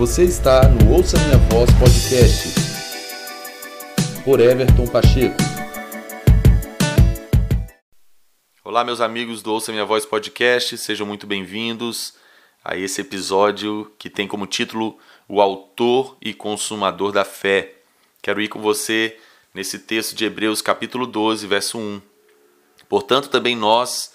Você está no Ouça Minha Voz Podcast por Everton Pacheco. Olá, meus amigos do Ouça Minha Voz Podcast, sejam muito bem-vindos a esse episódio que tem como título O Autor e Consumador da Fé. Quero ir com você nesse texto de Hebreus, capítulo 12, verso 1. Portanto, também nós,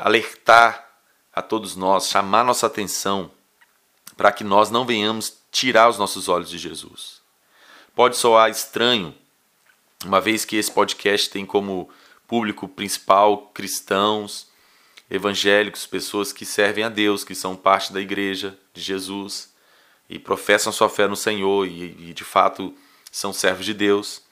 alertar a todos nós, chamar nossa atenção para que nós não venhamos tirar os nossos olhos de Jesus. Pode soar estranho, uma vez que esse podcast tem como público principal cristãos, evangélicos, pessoas que servem a Deus, que são parte da igreja de Jesus e professam sua fé no Senhor e, e de fato são servos de Deus.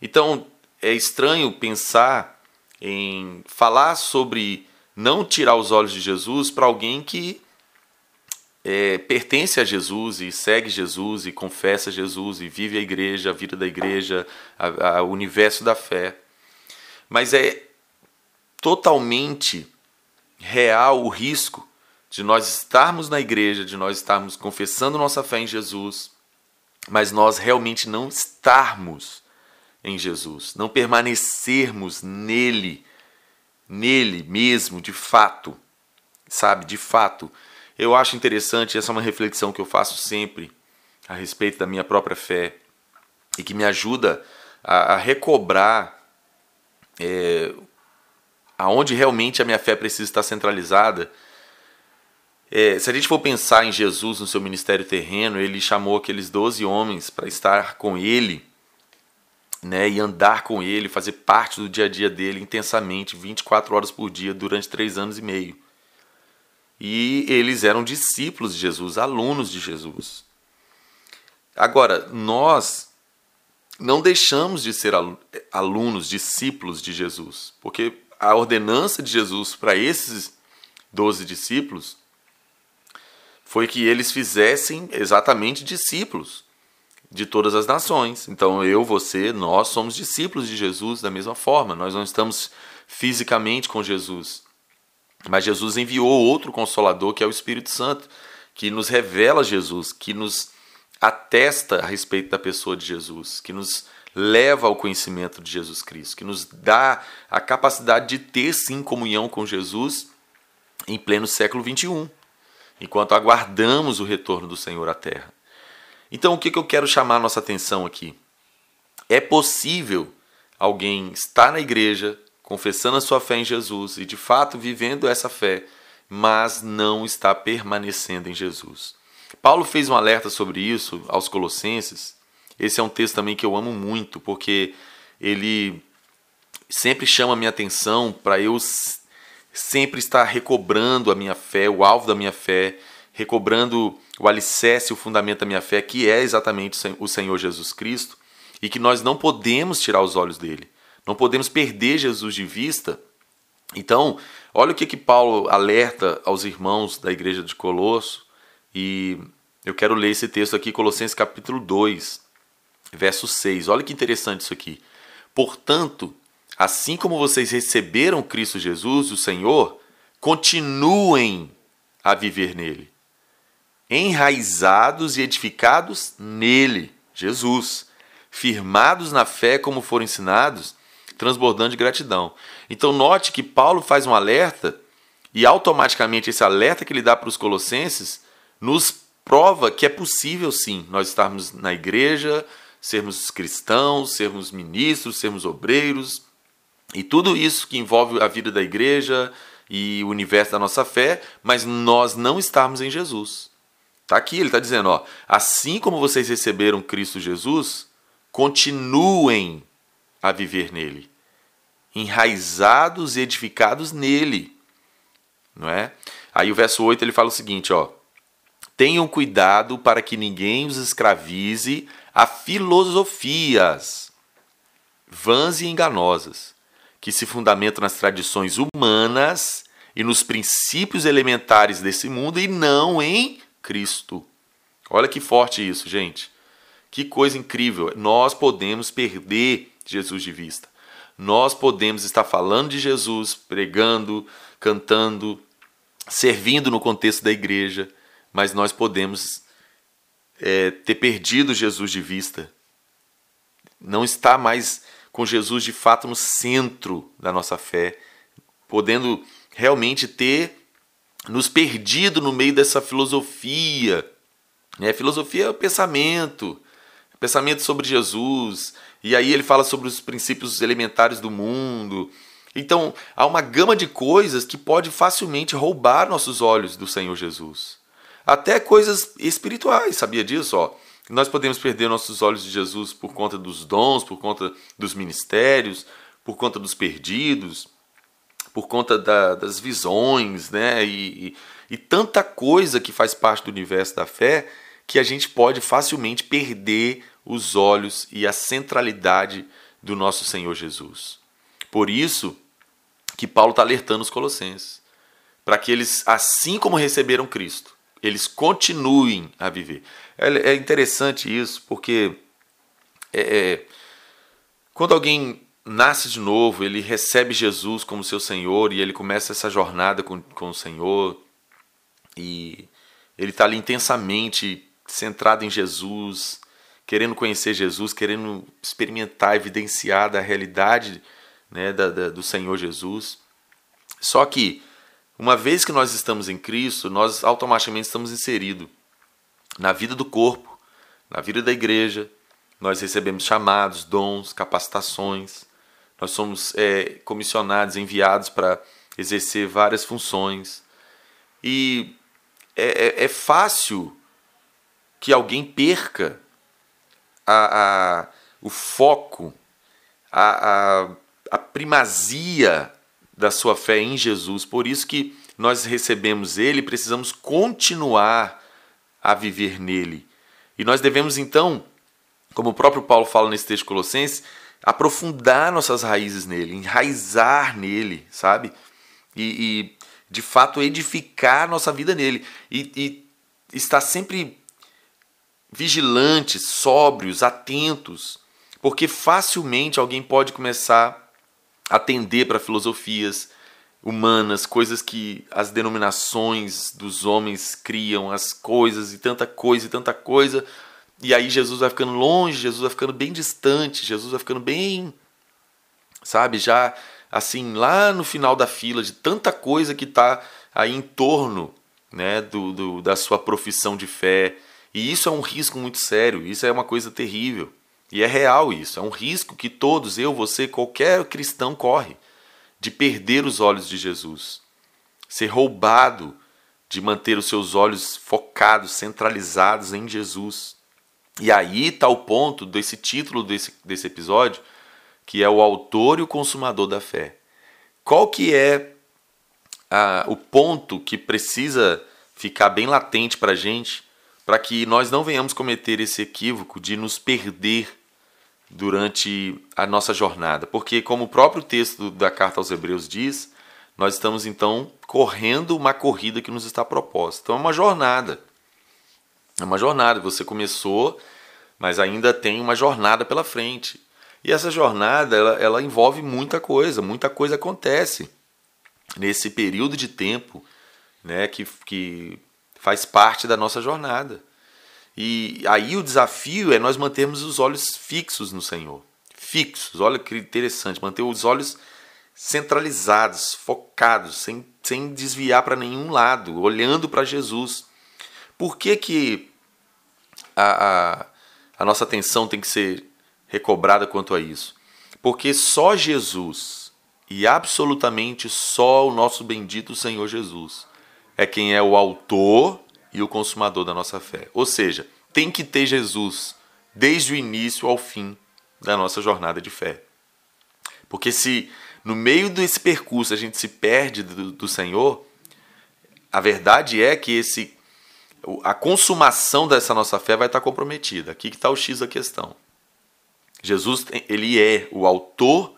Então é estranho pensar em falar sobre não tirar os olhos de Jesus para alguém que é, pertence a Jesus e segue Jesus e confessa Jesus e vive a igreja, a vida da igreja, o universo da fé. Mas é totalmente real o risco de nós estarmos na igreja, de nós estarmos confessando nossa fé em Jesus, mas nós realmente não estarmos em Jesus, não permanecermos nele nele mesmo, de fato, sabe? De fato. Eu acho interessante, essa é uma reflexão que eu faço sempre a respeito da minha própria fé e que me ajuda a, a recobrar é, aonde realmente a minha fé precisa estar centralizada. É, se a gente for pensar em Jesus no seu ministério terreno, ele chamou aqueles doze homens para estar com ele né, e andar com ele, fazer parte do dia a dia dele intensamente, 24 horas por dia, durante três anos e meio. E eles eram discípulos de Jesus, alunos de Jesus. Agora, nós não deixamos de ser alunos, discípulos de Jesus, porque a ordenança de Jesus para esses doze discípulos foi que eles fizessem exatamente discípulos de todas as nações. Então eu, você, nós somos discípulos de Jesus da mesma forma. Nós não estamos fisicamente com Jesus, mas Jesus enviou outro consolador que é o Espírito Santo, que nos revela Jesus, que nos atesta a respeito da pessoa de Jesus, que nos leva ao conhecimento de Jesus Cristo, que nos dá a capacidade de ter sim comunhão com Jesus em pleno século 21, enquanto aguardamos o retorno do Senhor à Terra. Então, o que, eu quero chamar a nossa atenção aqui? É possível alguém estar na igreja, confessando a sua fé em Jesus e de fato vivendo essa fé, mas não está permanecendo em Jesus. Paulo fez um alerta sobre isso aos Colossenses. Esse é um texto também que eu amo muito, porque ele sempre chama a minha atenção para eu sempre estar recobrando a minha fé, o alvo da minha fé, recobrando o alicerce, o fundamento da minha fé, que é exatamente o Senhor Jesus Cristo, e que nós não podemos tirar os olhos dele, não podemos perder Jesus de vista. Então, olha o que, que Paulo alerta aos irmãos da igreja de Colosso, e eu quero ler esse texto aqui, Colossenses capítulo 2, verso 6. Olha que interessante isso aqui. Portanto, assim como vocês receberam Cristo Jesus, o Senhor, continuem a viver nele enraizados e edificados nele, Jesus, firmados na fé como foram ensinados, transbordando de gratidão. Então note que Paulo faz um alerta e automaticamente esse alerta que ele dá para os colossenses nos prova que é possível sim nós estarmos na igreja, sermos cristãos, sermos ministros, sermos obreiros e tudo isso que envolve a vida da igreja e o universo da nossa fé, mas nós não estarmos em Jesus. Está aqui, ele está dizendo, ó, assim como vocês receberam Cristo Jesus, continuem a viver nele, enraizados e edificados nele, não é? Aí o verso 8 ele fala o seguinte, ó, Tenham cuidado para que ninguém os escravize a filosofias vãs e enganosas, que se fundamentam nas tradições humanas e nos princípios elementares desse mundo e não em Cristo. Olha que forte isso, gente. Que coisa incrível. Nós podemos perder Jesus de vista. Nós podemos estar falando de Jesus, pregando, cantando, servindo no contexto da igreja, mas nós podemos é, ter perdido Jesus de vista. Não está mais com Jesus de fato no centro da nossa fé, podendo realmente ter nos perdido no meio dessa filosofia. Né? Filosofia é o pensamento, pensamento sobre Jesus, e aí ele fala sobre os princípios elementares do mundo. Então, há uma gama de coisas que pode facilmente roubar nossos olhos do Senhor Jesus. Até coisas espirituais, sabia disso? Ó? Nós podemos perder nossos olhos de Jesus por conta dos dons, por conta dos ministérios, por conta dos perdidos, por conta da, das visões, né? E, e, e tanta coisa que faz parte do universo da fé que a gente pode facilmente perder os olhos e a centralidade do nosso Senhor Jesus. Por isso que Paulo está alertando os colossenses, para que eles, assim como receberam Cristo, eles continuem a viver. É, é interessante isso, porque é, é, quando alguém nasce de novo, ele recebe Jesus como seu Senhor e ele começa essa jornada com, com o Senhor e ele está ali intensamente centrado em Jesus, querendo conhecer Jesus, querendo experimentar, evidenciar da realidade né, da, da, do Senhor Jesus. Só que, uma vez que nós estamos em Cristo, nós automaticamente estamos inseridos na vida do corpo, na vida da igreja. Nós recebemos chamados, dons, capacitações. Nós somos é, comissionados, enviados para exercer várias funções. E é, é, é fácil que alguém perca a, a, o foco, a, a, a primazia da sua fé em Jesus. Por isso que nós recebemos Ele, precisamos continuar a viver nele. E nós devemos então, como o próprio Paulo fala nesse texto de Colossenses, aprofundar nossas raízes nele, enraizar nele, sabe? E, e de fato edificar nossa vida nele. E, e estar sempre vigilantes, sóbrios, atentos, porque facilmente alguém pode começar a atender para filosofias humanas, coisas que as denominações dos homens criam, as coisas e tanta coisa e tanta coisa, e aí Jesus vai ficando longe, Jesus vai ficando bem distante, Jesus vai ficando bem, sabe, já assim, lá no final da fila de tanta coisa que está aí em torno né, do, do, da sua profissão de fé, e isso é um risco muito sério, isso é uma coisa terrível. E é real isso, é um risco que todos, eu, você, qualquer cristão corre de perder os olhos de Jesus, ser roubado de manter os seus olhos focados, centralizados em Jesus. E aí está o ponto desse título desse, desse episódio, que é o autor e o consumador da fé. Qual que é a, o ponto que precisa ficar bem latente para a gente para que nós não venhamos cometer esse equívoco de nos perder durante a nossa jornada. Porque, como o próprio texto da carta aos Hebreus diz, nós estamos então correndo uma corrida que nos está proposta. Então é uma jornada. É uma jornada. Você começou, mas ainda tem uma jornada pela frente. E essa jornada ela, ela envolve muita coisa, muita coisa acontece nesse período de tempo né, que, que faz parte da nossa jornada. E aí o desafio é nós mantermos os olhos fixos no Senhor. Fixos, olha que interessante, manter os olhos centralizados, focados, sem, sem desviar para nenhum lado, olhando para Jesus. Por que, que a, a, a nossa atenção tem que ser recobrada quanto a isso? Porque só Jesus e absolutamente só o nosso bendito Senhor Jesus é quem é o autor e o consumador da nossa fé. Ou seja, tem que ter Jesus desde o início ao fim da nossa jornada de fé. Porque se no meio desse percurso a gente se perde do, do Senhor, a verdade é que esse a consumação dessa nossa fé vai estar comprometida. Aqui que está o X da questão. Jesus, ele é o autor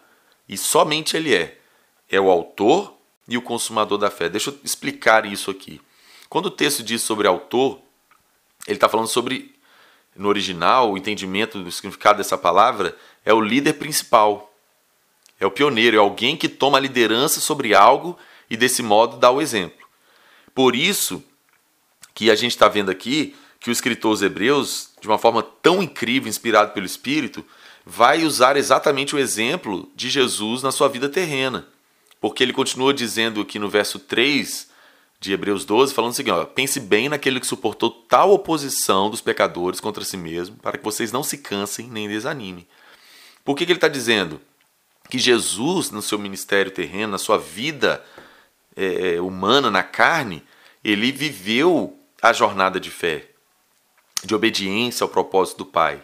e somente ele é. É o autor e o consumador da fé. Deixa eu explicar isso aqui. Quando o texto diz sobre autor, ele está falando sobre, no original, o entendimento do significado dessa palavra é o líder principal. É o pioneiro, é alguém que toma a liderança sobre algo e desse modo dá o exemplo. Por isso que a gente está vendo aqui que o escritor aos Hebreus, de uma forma tão incrível, inspirado pelo Espírito, vai usar exatamente o exemplo de Jesus na sua vida terrena. Porque ele continua dizendo aqui no verso 3 de Hebreus 12, falando o seguinte: ó, pense bem naquele que suportou tal oposição dos pecadores contra si mesmo, para que vocês não se cansem nem desanimem. Por que, que ele está dizendo? Que Jesus, no seu ministério terreno, na sua vida é, humana, na carne, ele viveu a jornada de fé, de obediência ao propósito do Pai.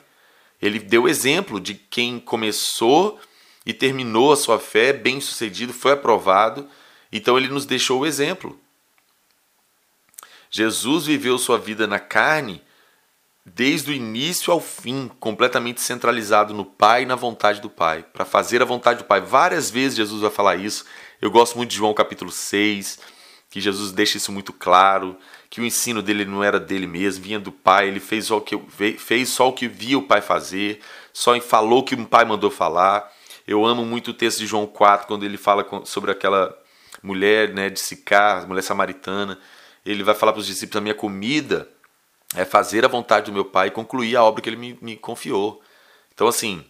Ele deu exemplo de quem começou e terminou a sua fé bem sucedido, foi aprovado, então ele nos deixou o exemplo. Jesus viveu sua vida na carne desde o início ao fim, completamente centralizado no Pai e na vontade do Pai, para fazer a vontade do Pai. Várias vezes Jesus vai falar isso. Eu gosto muito de João capítulo 6, que Jesus deixa isso muito claro, que o ensino dele não era dele mesmo, vinha do Pai, ele fez só o que, fez só o que via o Pai fazer, só falou o que o Pai mandou falar. Eu amo muito o texto de João 4, quando ele fala sobre aquela mulher né, de Sicar, mulher samaritana. Ele vai falar para os discípulos: a minha comida é fazer a vontade do meu Pai e concluir a obra que ele me, me confiou. Então, assim,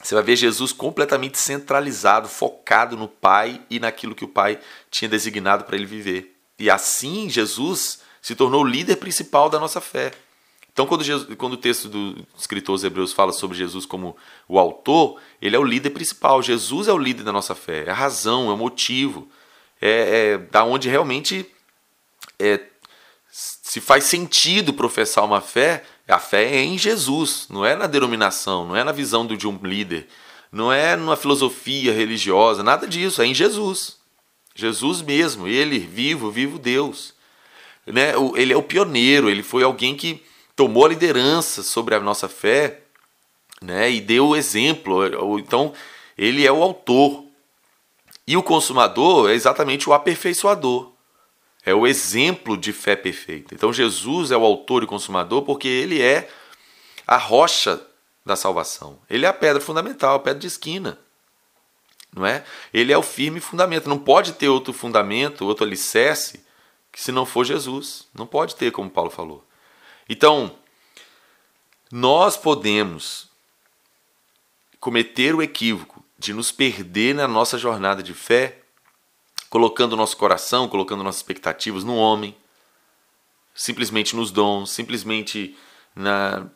você vai ver Jesus completamente centralizado, focado no Pai e naquilo que o Pai tinha designado para ele viver. E assim, Jesus se tornou o líder principal da nossa fé. Então, quando, Jesus, quando o texto do escritor Hebreus fala sobre Jesus como o autor, ele é o líder principal. Jesus é o líder da nossa fé, é a razão, é o motivo, é, é da onde realmente é, se faz sentido professar uma fé. A fé é em Jesus, não é na denominação, não é na visão de um líder, não é numa filosofia religiosa, nada disso, é em Jesus. Jesus mesmo, ele vivo, vivo Deus. Né? Ele é o pioneiro, ele foi alguém que tomou a liderança sobre a nossa fé né, e deu o exemplo. Então, ele é o autor. E o consumador é exatamente o aperfeiçoador. É o exemplo de fé perfeita. Então, Jesus é o autor e consumador porque ele é a rocha da salvação. Ele é a pedra fundamental, a pedra de esquina. Não é? Ele é o firme fundamento. Não pode ter outro fundamento, outro alicerce, que se não for Jesus. Não pode ter, como Paulo falou. Então, nós podemos cometer o equívoco de nos perder na nossa jornada de fé, colocando nosso coração, colocando nossas expectativas no homem, simplesmente nos dons, simplesmente na,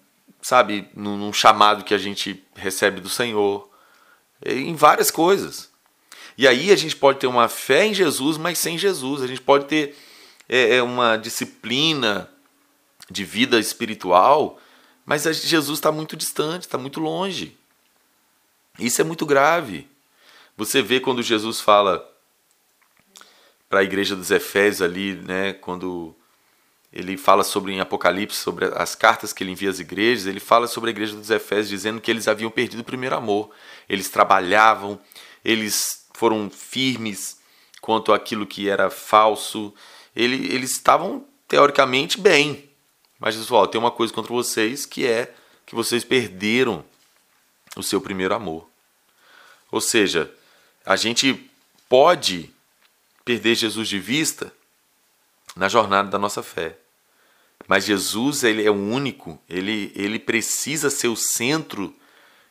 sabe, num chamado que a gente recebe do Senhor, em várias coisas. E aí a gente pode ter uma fé em Jesus, mas sem Jesus. A gente pode ter é, é uma disciplina de vida espiritual, mas Jesus está muito distante, está muito longe. Isso é muito grave. Você vê quando Jesus fala para a igreja dos Efésios ali, né, quando ele fala sobre em Apocalipse, sobre as cartas que ele envia às igrejas, ele fala sobre a igreja dos Efésios dizendo que eles haviam perdido o primeiro amor. Eles trabalhavam, eles foram firmes quanto àquilo que era falso. Ele, eles estavam teoricamente bem, mas Jesus falou: tem uma coisa contra vocês que é que vocês perderam o seu primeiro amor. Ou seja, a gente pode perder Jesus de vista na jornada da nossa fé. Mas Jesus, ele é o único, ele, ele precisa ser o centro,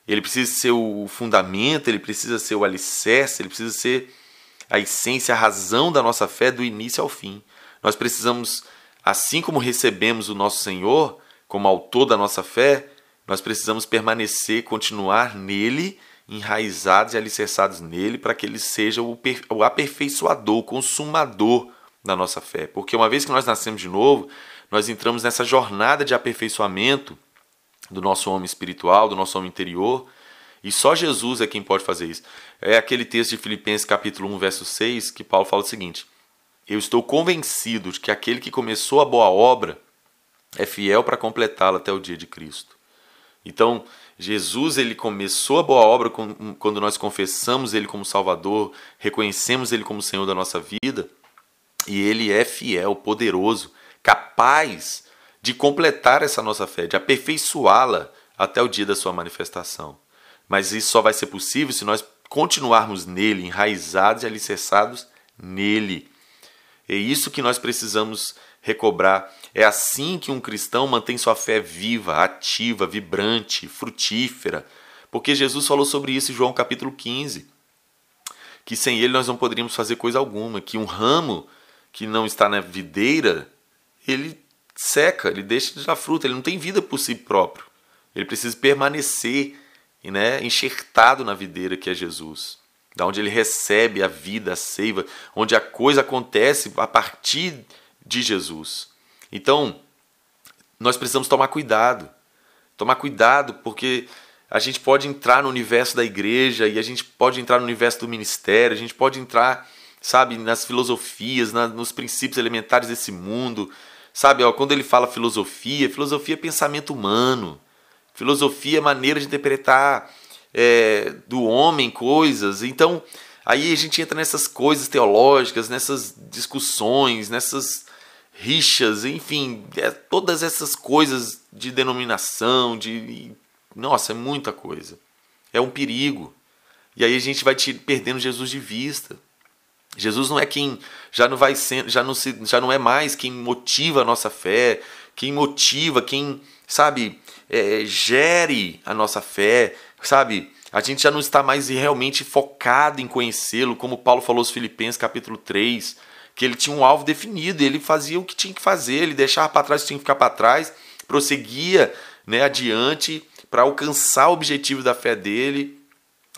ele precisa ser o fundamento, ele precisa ser o alicerce, ele precisa ser a essência, a razão da nossa fé do início ao fim. Nós precisamos Assim como recebemos o nosso Senhor como autor da nossa fé, nós precisamos permanecer, continuar nele, enraizados e alicerçados nele, para que ele seja o, aperfeiçoador, o consumador da nossa fé. Porque uma vez que nós nascemos de novo, nós entramos nessa jornada de aperfeiçoamento do nosso homem espiritual, do nosso homem interior, e só Jesus é quem pode fazer isso. É aquele texto de Filipenses capítulo 1, verso 6, que Paulo fala o seguinte: eu estou convencido de que aquele que começou a boa obra é fiel para completá-la até o dia de Cristo. Então, Jesus ele começou a boa obra quando nós confessamos ele como Salvador, reconhecemos ele como Senhor da nossa vida, e ele é fiel, poderoso, capaz de completar essa nossa fé, de aperfeiçoá-la até o dia da sua manifestação. Mas isso só vai ser possível se nós continuarmos nele, enraizados e alicerçados nele. É isso que nós precisamos recobrar. É assim que um cristão mantém sua fé viva, ativa, vibrante, frutífera. Porque Jesus falou sobre isso em João capítulo 15. Que sem ele nós não poderíamos fazer coisa alguma, que um ramo que não está na videira, ele seca, ele deixa de dar fruta, ele não tem vida por si próprio. Ele precisa permanecer né, enxertado na videira que é Jesus da onde ele recebe a vida, a seiva, onde a coisa acontece a partir de Jesus. Então, nós precisamos tomar cuidado. Tomar cuidado porque a gente pode entrar no universo da igreja e a gente pode entrar no universo do ministério, a gente pode entrar, sabe, nas filosofias, na, nos princípios elementares desse mundo. Sabe, ó, quando ele fala filosofia, filosofia é pensamento humano. Filosofia é maneira de interpretar é, do homem coisas. Então, aí a gente entra nessas coisas teológicas, nessas discussões, nessas rixas, enfim, é, todas essas coisas de denominação, de. Nossa, é muita coisa. É um perigo. E aí a gente vai te perdendo Jesus de vista. Jesus não é quem já não vai ser, já não se, já não é mais quem motiva a nossa fé, quem motiva, quem sabe é, gere a nossa fé, sabe? A gente já não está mais realmente focado em conhecê-lo, como Paulo falou aos Filipenses, capítulo 3, que ele tinha um alvo definido, ele fazia o que tinha que fazer, ele deixava para trás o que tinha que ficar para trás, prosseguia né, adiante para alcançar o objetivo da fé dele,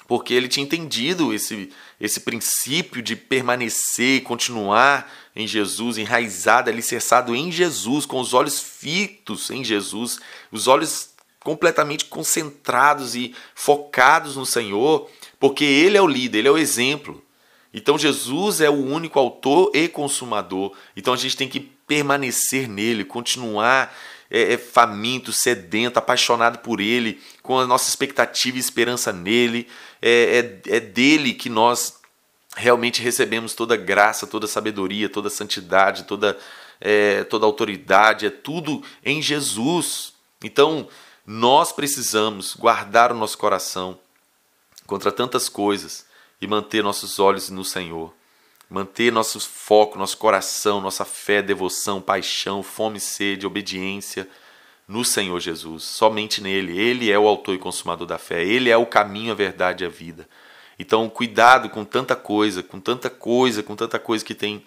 porque ele tinha entendido esse, esse princípio de permanecer e continuar em Jesus, enraizado, alicerçado em Jesus, com os olhos fitos em Jesus, os olhos completamente concentrados e focados no Senhor, porque Ele é o líder, Ele é o exemplo. Então Jesus é o único autor e consumador. Então a gente tem que permanecer nele, continuar é, é, faminto, sedento, apaixonado por Ele, com a nossa expectativa e esperança nele. É, é, é dele que nós realmente recebemos toda graça, toda sabedoria, toda santidade, toda, é, toda autoridade. É tudo em Jesus. Então nós precisamos guardar o nosso coração contra tantas coisas e manter nossos olhos no Senhor. Manter nosso foco, nosso coração, nossa fé, devoção, paixão, fome, sede, obediência no Senhor Jesus, somente nele. Ele é o autor e consumador da fé, ele é o caminho, a verdade e a vida. Então, cuidado com tanta coisa, com tanta coisa, com tanta coisa que tem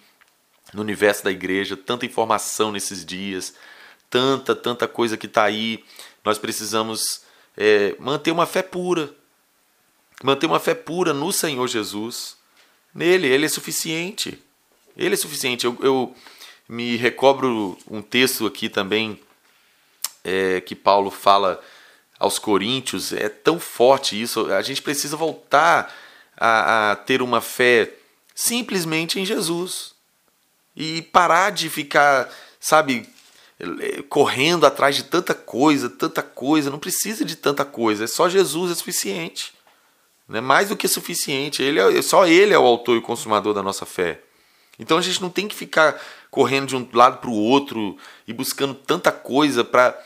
no universo da igreja, tanta informação nesses dias, tanta, tanta coisa que está aí nós precisamos é, manter uma fé pura. Manter uma fé pura no Senhor Jesus. Nele, Ele é suficiente. Ele é suficiente. Eu, eu me recobro um texto aqui também é, que Paulo fala aos Coríntios. É tão forte isso. A gente precisa voltar a, a ter uma fé simplesmente em Jesus. E parar de ficar, sabe, correndo atrás de tanta coisa, tanta coisa, não precisa de tanta coisa, é só Jesus é suficiente. Não é mais do que suficiente. Ele é, só ele é o autor e consumador da nossa fé. Então a gente não tem que ficar correndo de um lado para o outro e buscando tanta coisa para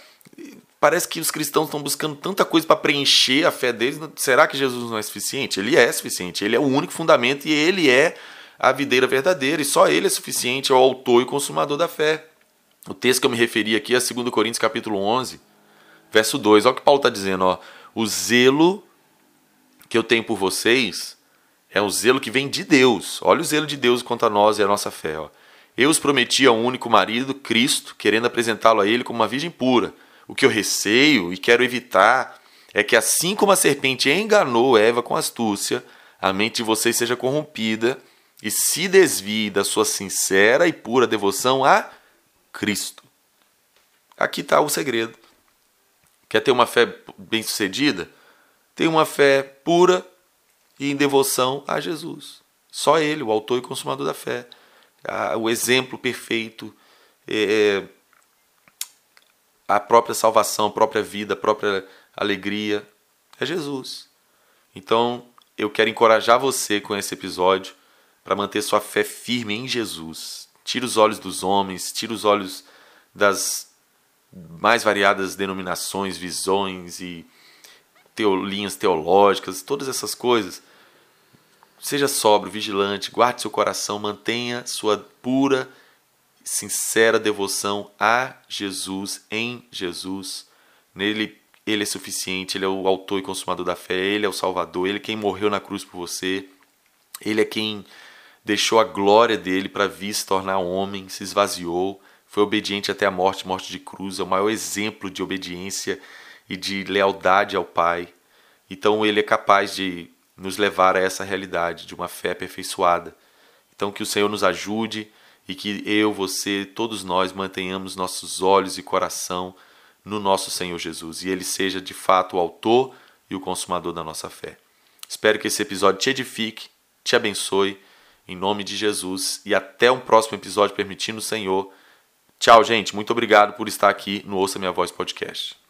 parece que os cristãos estão buscando tanta coisa para preencher a fé deles. Será que Jesus não é suficiente? Ele é suficiente. Ele é o único fundamento e ele é a videira verdadeira. E só ele é suficiente, é o autor e consumador da fé. O texto que eu me referi aqui é 2 Coríntios capítulo 11, verso 2. Olha o que Paulo está dizendo. Ó. O zelo que eu tenho por vocês é um zelo que vem de Deus. Olha o zelo de Deus quanto a nós e a nossa fé. Ó. Eu os prometi ao único marido, Cristo, querendo apresentá-lo a ele como uma virgem pura. O que eu receio e quero evitar é que, assim como a serpente enganou Eva com astúcia, a mente de vocês seja corrompida e se desvie da sua sincera e pura devoção a Cristo. Aqui está o segredo. Quer ter uma fé bem-sucedida? Tenha uma fé pura e em devoção a Jesus. Só Ele, o autor e consumador da fé. O exemplo perfeito. É, a própria salvação, a própria vida, a própria alegria é Jesus. Então, eu quero encorajar você com esse episódio para manter sua fé firme em Jesus. Tira os olhos dos homens, tira os olhos das mais variadas denominações, visões e teo, linhas teológicas, todas essas coisas. Seja sóbrio, vigilante, guarde seu coração, mantenha sua pura, sincera devoção a Jesus, em Jesus. Nele ele é suficiente, ele é o autor e consumador da fé, ele é o salvador, ele é quem morreu na cruz por você. Ele é quem deixou a glória dele para vir se tornar homem, se esvaziou, foi obediente até a morte, morte de cruz, é o maior exemplo de obediência e de lealdade ao Pai. Então ele é capaz de nos levar a essa realidade de uma fé aperfeiçoada. Então que o Senhor nos ajude e que eu, você, todos nós mantenhamos nossos olhos e coração no nosso Senhor Jesus e ele seja de fato o autor e o consumador da nossa fé. Espero que esse episódio te edifique, te abençoe, em nome de Jesus e até um próximo episódio, permitindo o Senhor. Tchau, gente. Muito obrigado por estar aqui no Ouça Minha Voz podcast.